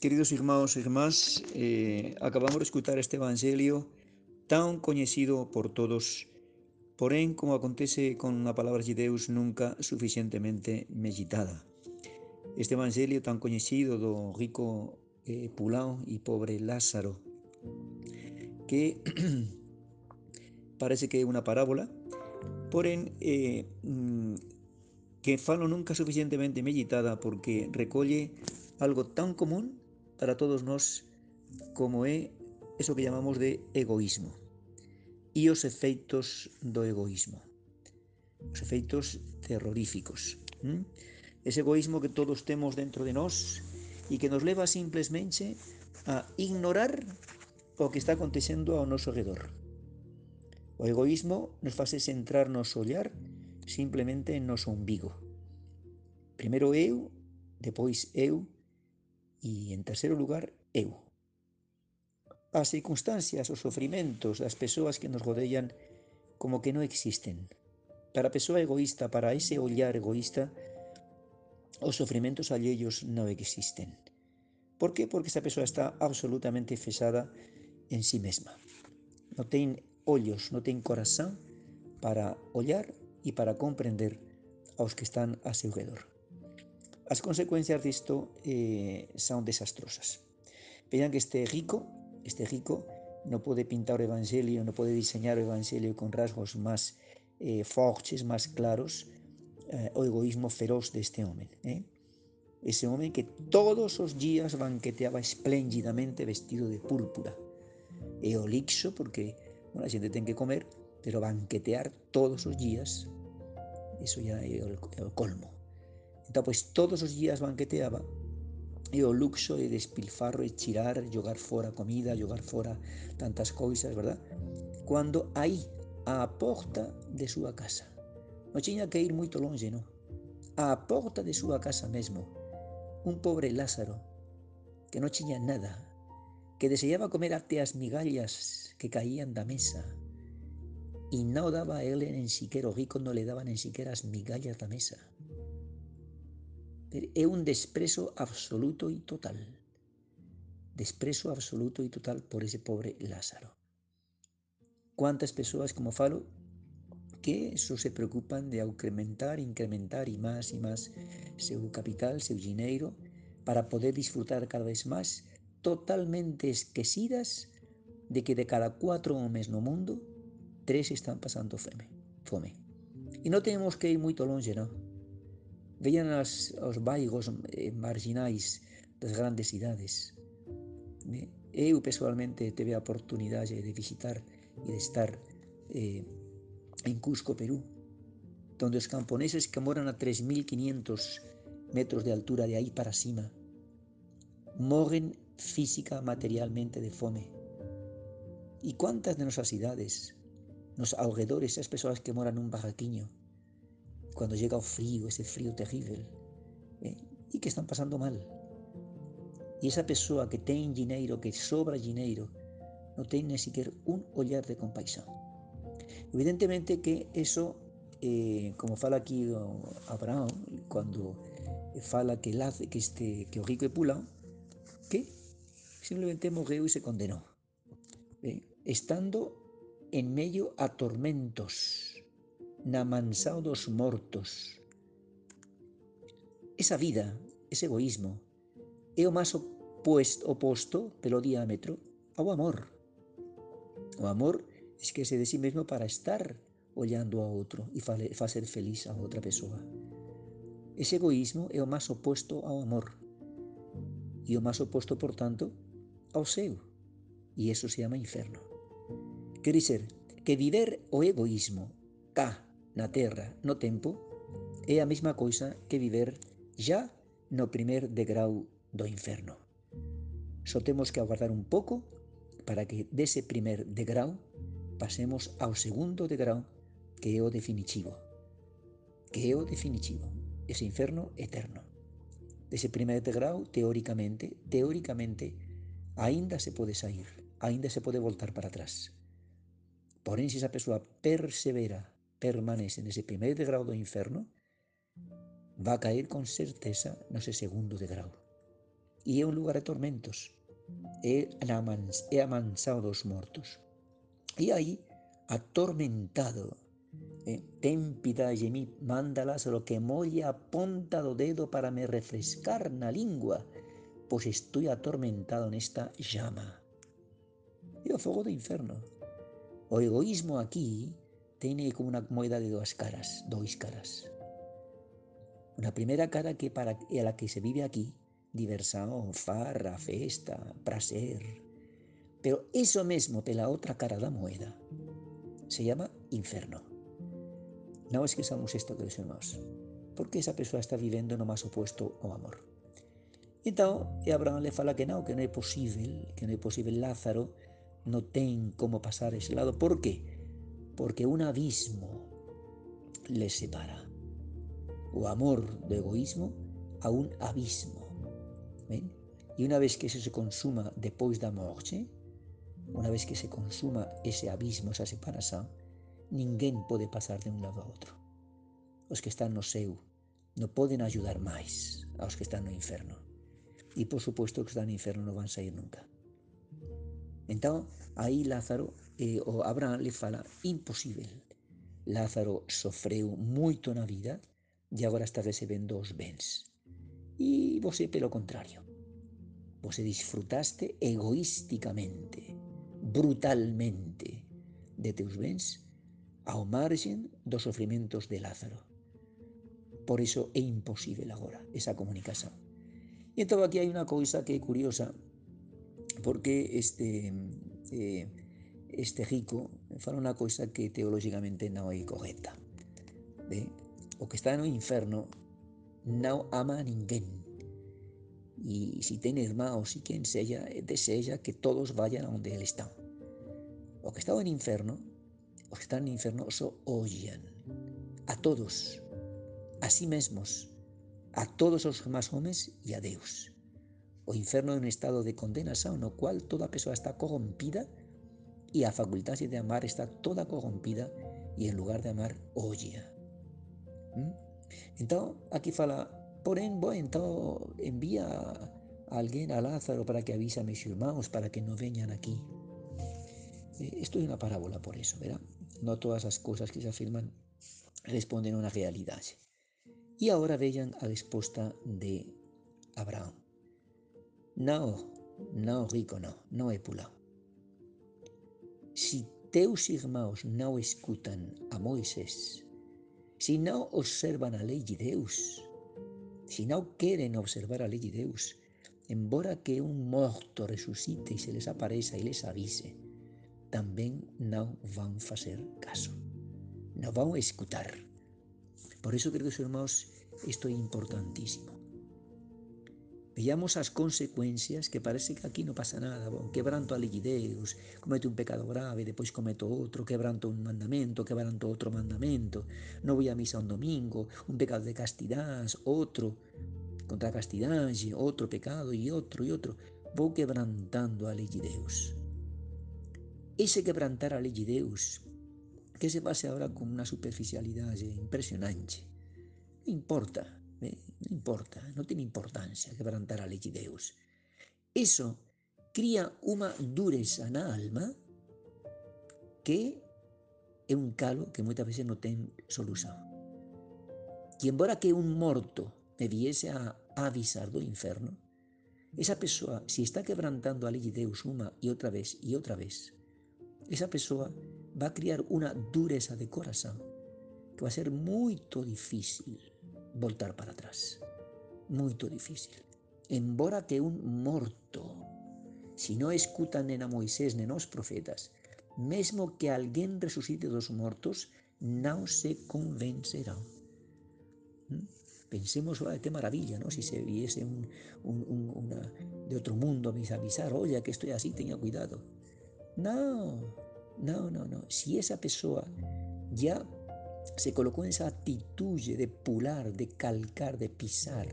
Queridos irmãos e irmás, eh, acabamos de escutar este Evangelio tan coñecido por todos, porén, como acontece con a palabra de nunca suficientemente meditada. Este Evangelio tan coñecido do rico eh, Pulao e pobre Lázaro, que parece que é unha parábola, porén, eh, mm, que falo nunca suficientemente meditada porque recolle algo tan común para todos nós como é eso que chamamos de egoísmo e os efeitos do egoísmo. Os efeitos terroríficos ¿m? ese egoísmo que todos temos dentro de nós e que nos leva simplesmente a ignorar o que está acontecendo ao noso redor o egoísmo nos face centrar nos olhar simplemente no noso umbigo primeiro eu, depois eu E, en terceiro lugar, eu. As circunstancias, os sofrimentos das persoas que nos rodean como que non existen. Para a persoa egoísta, para ese ollar egoísta, os sofrimentos alleios non existen. Por que? Porque esa persoa está absolutamente fechada en sí mesma. Non ten ollos, non ten corazón para ollar e para comprender aos que están a seu redor. As consecuencias disto eh, son desastrosas. Vean que este rico, este rico non pode pintar o Evangelio, non pode diseñar o Evangelio con rasgos máis eh, fortes, máis claros, eh, o egoísmo feroz deste home. Eh? Ese home que todos os días banqueteaba espléndidamente vestido de púrpura. E o lixo, porque bueno, a xente ten que comer, pero banquetear todos os días, iso ya é o, é o colmo. Pois, todos os días banqueteaba e o luxo e despilfarro e chirar, jogar fora comida, jogar fora tantas cousas, verdad? Cuando aí, á porta de súa casa. Non tiña que ir moito longe, non? Á porta de súa casa mesmo. Un pobre Lázaro que non tiña nada, que deseaba comer até as migallas que caían da mesa, e non daba a ele nen siquera, o rico non le daba nen siquera as migallas da mesa é un desprezo absoluto e total. Desprezo absoluto e total por ese pobre Lázaro. Cuántas persoas, como falo, que só se preocupan de incrementar, incrementar e máis e máis seu capital, seu dinheiro, para poder disfrutar cada vez máis, totalmente esquecidas de que de cada cuatro homes no mundo, tres están pasando fome. fome. E non temos que ir moito longe, non? Veían as, os baigos eh, marginais grandes cidades. Eu pessoalmente teve a oportunidade de visitar e de estar eh, en Cusco, Perú, donde os camponeses que moran a 3.500 metros de altura de aí para cima morren física, materialmente de fome. E cuántas de nosas cidades, nos alrededores, as persoas que moran nun barraquiño, cuando llega o frío, ese frío terrible, eh, e que están pasando mal. E esa persoa que ten dinheiro, que sobra dinheiro, non ten nem sequer un ollar de compaixón. Evidentemente que eso, eh, como fala aquí Abraham, cando fala que, la, que, este, que rico é pulao, que simplemente morreu e se condenou. Eh, estando en medio a tormentos, na mortos. Esa vida, ese egoísmo, é o máis oposto pelo diámetro ao amor. O amor esquece de sí mesmo para estar ollando a outro e facer feliz a outra persoa. Ese egoísmo é o máis oposto ao amor e o máis oposto, por tanto, ao seu. E eso se chama inferno. Quer dizer, que viver o egoísmo cá na terra, no tempo, é a mesma coisa que viver já no primer degrau do inferno. Só temos que aguardar un pouco para que dese primer degrau pasemos ao segundo degrau que é o definitivo. Que é o definitivo, ese inferno eterno. Dese primer degrau, teóricamente, teóricamente, aínda se pode sair, aínda se pode voltar para atrás. Porén, se esa persoa persevera permanece nese primeiro degrau do inferno, va a caer con certeza nese segundo degrau. e é un lugar de tormentos. É amansado dos mortos. E aí, atormentado, eh, ten piedade de mí, manda Lázaro que molle a ponta do dedo para me refrescar na lingua, pois estou atormentado nesta llama. É o fogo do inferno. O egoísmo aquí ten como unha moeda de dúas caras, dois caras. Una primeira cara que para a la que se vive aquí, diversión, farra, festa, prazer. Pero eso mesmo pela outra cara da moeda se llama inferno. Non esquezamos isto, queridos irmãos, porque esa persoa está vivendo no máis opuesto ao amor. Entón, e Abraham le fala que non, que non é posible, que non é posible Lázaro no ten como pasar ese lado. ¿Por qué? Porque un abismo les separa. O amor do egoísmo a un abismo. E unha vez que eso se consuma depois da morte, unha vez que se consuma ese abismo, esa separación, ninguén pode pasar de un lado a outro. Os que están no seu non poden ayudar máis aos que están no inferno. E por suposto que están no inferno non van sair nunca. Entón, aí Lázaro, eh, o Abraham le fala, imposible. Lázaro sofreu moito na vida e agora está recebendo os bens. E você, pelo contrario, você disfrutaste egoísticamente, brutalmente de teus bens ao margen dos sofrimentos de Lázaro. Por iso é imposible agora esa comunicación. E entón aquí hai unha cousa que é curiosa porque este, eh, este rico fala unha coisa que teológicamente non é correcta. ¿ve? O que está no inferno non ama a ninguén. E se ten irmãos e quen sella, deseja que todos vayan a onde ele está. O que está no inferno, os que están no inferno só ollan a todos, a sí mesmos, a todos os demás homes e a Deus. O inferno é un estado de condenación no cual toda persoa está corrompida e a facultade de amar está toda corrompida e en lugar de amar, olla. ¿Mm? Entón, aquí fala, porén, bo, entón envía a alguén a Lázaro para que avise a meus irmãos para que non veñan aquí. Isto é unha parábola por eso, verá? Non todas as cousas que se afirman responden a unha realidade. E agora vean a resposta de Abraham. Não, não, rico, não, não é pular. Si teus irmãos não escutam a Moisés, se não observam a lei de Deus, se não querem observar a lei de Deus, embora que um morto ressuscite e se les apareça e les avise, também não vão fazer caso, não vão escutar. Por isso, queridos irmãos, isto é importantíssimo. Veamos as consecuencias que parece que aquí non pasa nada. Bon, quebranto a lei de Deus, cometo un pecado grave, depois cometo outro, quebranto un mandamento, quebranto outro mandamento, non vou a misa un domingo, un pecado de castidade, outro, contra a castidade, outro pecado e outro e outro. Vou quebrantando a lei. Ese quebrantar a lei que se pase agora con unha superficialidade impresionante, non importa, non importa, non ten importancia quebrantar a Deus. Eso cría unha dureza na alma que é un calo que moitas veces non ten solución. E embora que un morto viese a avisar do inferno, esa persoa, se está quebrantando a lei de Deus unha e outra vez e outra vez, esa persoa va a criar unha dureza de corazón que va a ser moito difícil voltar para atrás. Moito difícil. Embora que un morto, si non escutan nen a Moisés nen os profetas, mesmo que alguén resucite dos mortos, non se convencerá. ¿Mm? Pensemos, que maravilla, ¿no? Si se viese un, de outro mundo a avisar, oye, que estoy así, tenga cuidado. No, no, no, no. Si esa persoa ya se colocou esa atitude de pular, de calcar, de pisar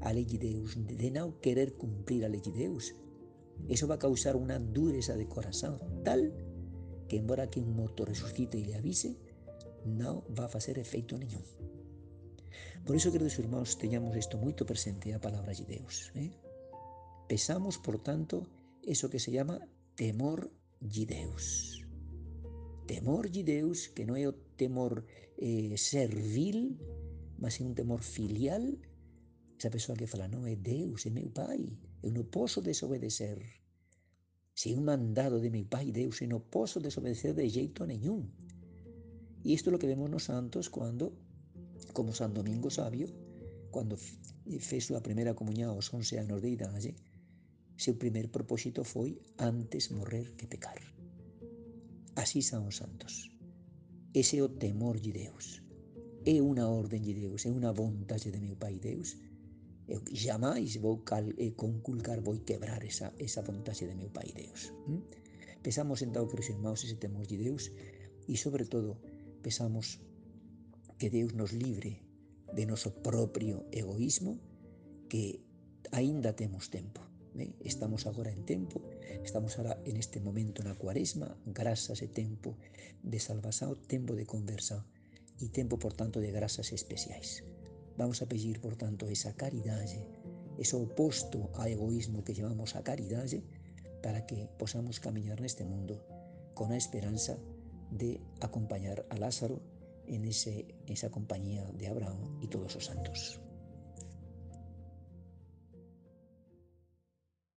a de Deus, de non querer cumprir a de Deus, eso va a causar unha dureza de corazón tal que embora que un motor resucite e le avise, non va a facer efeito nenhum. Por iso, queridos irmãos, teñamos isto moito presente a palabra de Deus. Eh? Pesamos, por tanto, eso que se llama temor de Deus. Temor de Deus, que non é o temor eh, servil, mas é un temor filial. Esa persoa que fala, non, é Deus, é meu Pai, eu non posso desobedecer. É un mandado de meu Pai Deus, eu non posso desobedecer de jeito nenhum. E isto é o que vemos nos santos cando, como San Domingo Sabio, cando fez a primeira comunión aos 11 anos de idade, seu primer propósito foi antes morrer que pecar. Así son os santos. Ese é o temor de Deus. É unha orden de Deus, é unha vontade de meu Pai Deus. Eu jamais vou cal, eh, conculcar, vou quebrar esa, esa vontade de meu Pai Deus. ¿Mm? Pesamos entao, queridos irmãos, ese temor de Deus e, sobre todo, pesamos que Deus nos libre de noso propio egoísmo que aínda temos tempo. ¿eh? Estamos agora en tempo estamos agora en este momento na cuaresma, grasas e tempo de salvación, tempo de conversa e tempo, por tanto, de grasas especiais. Vamos a pedir, por tanto, esa caridade, ese oposto ao egoísmo que llamamos a caridade, para que posamos camiñar neste mundo con a esperanza de acompañar a Lázaro en ese, esa compañía de Abraham y todos los santos.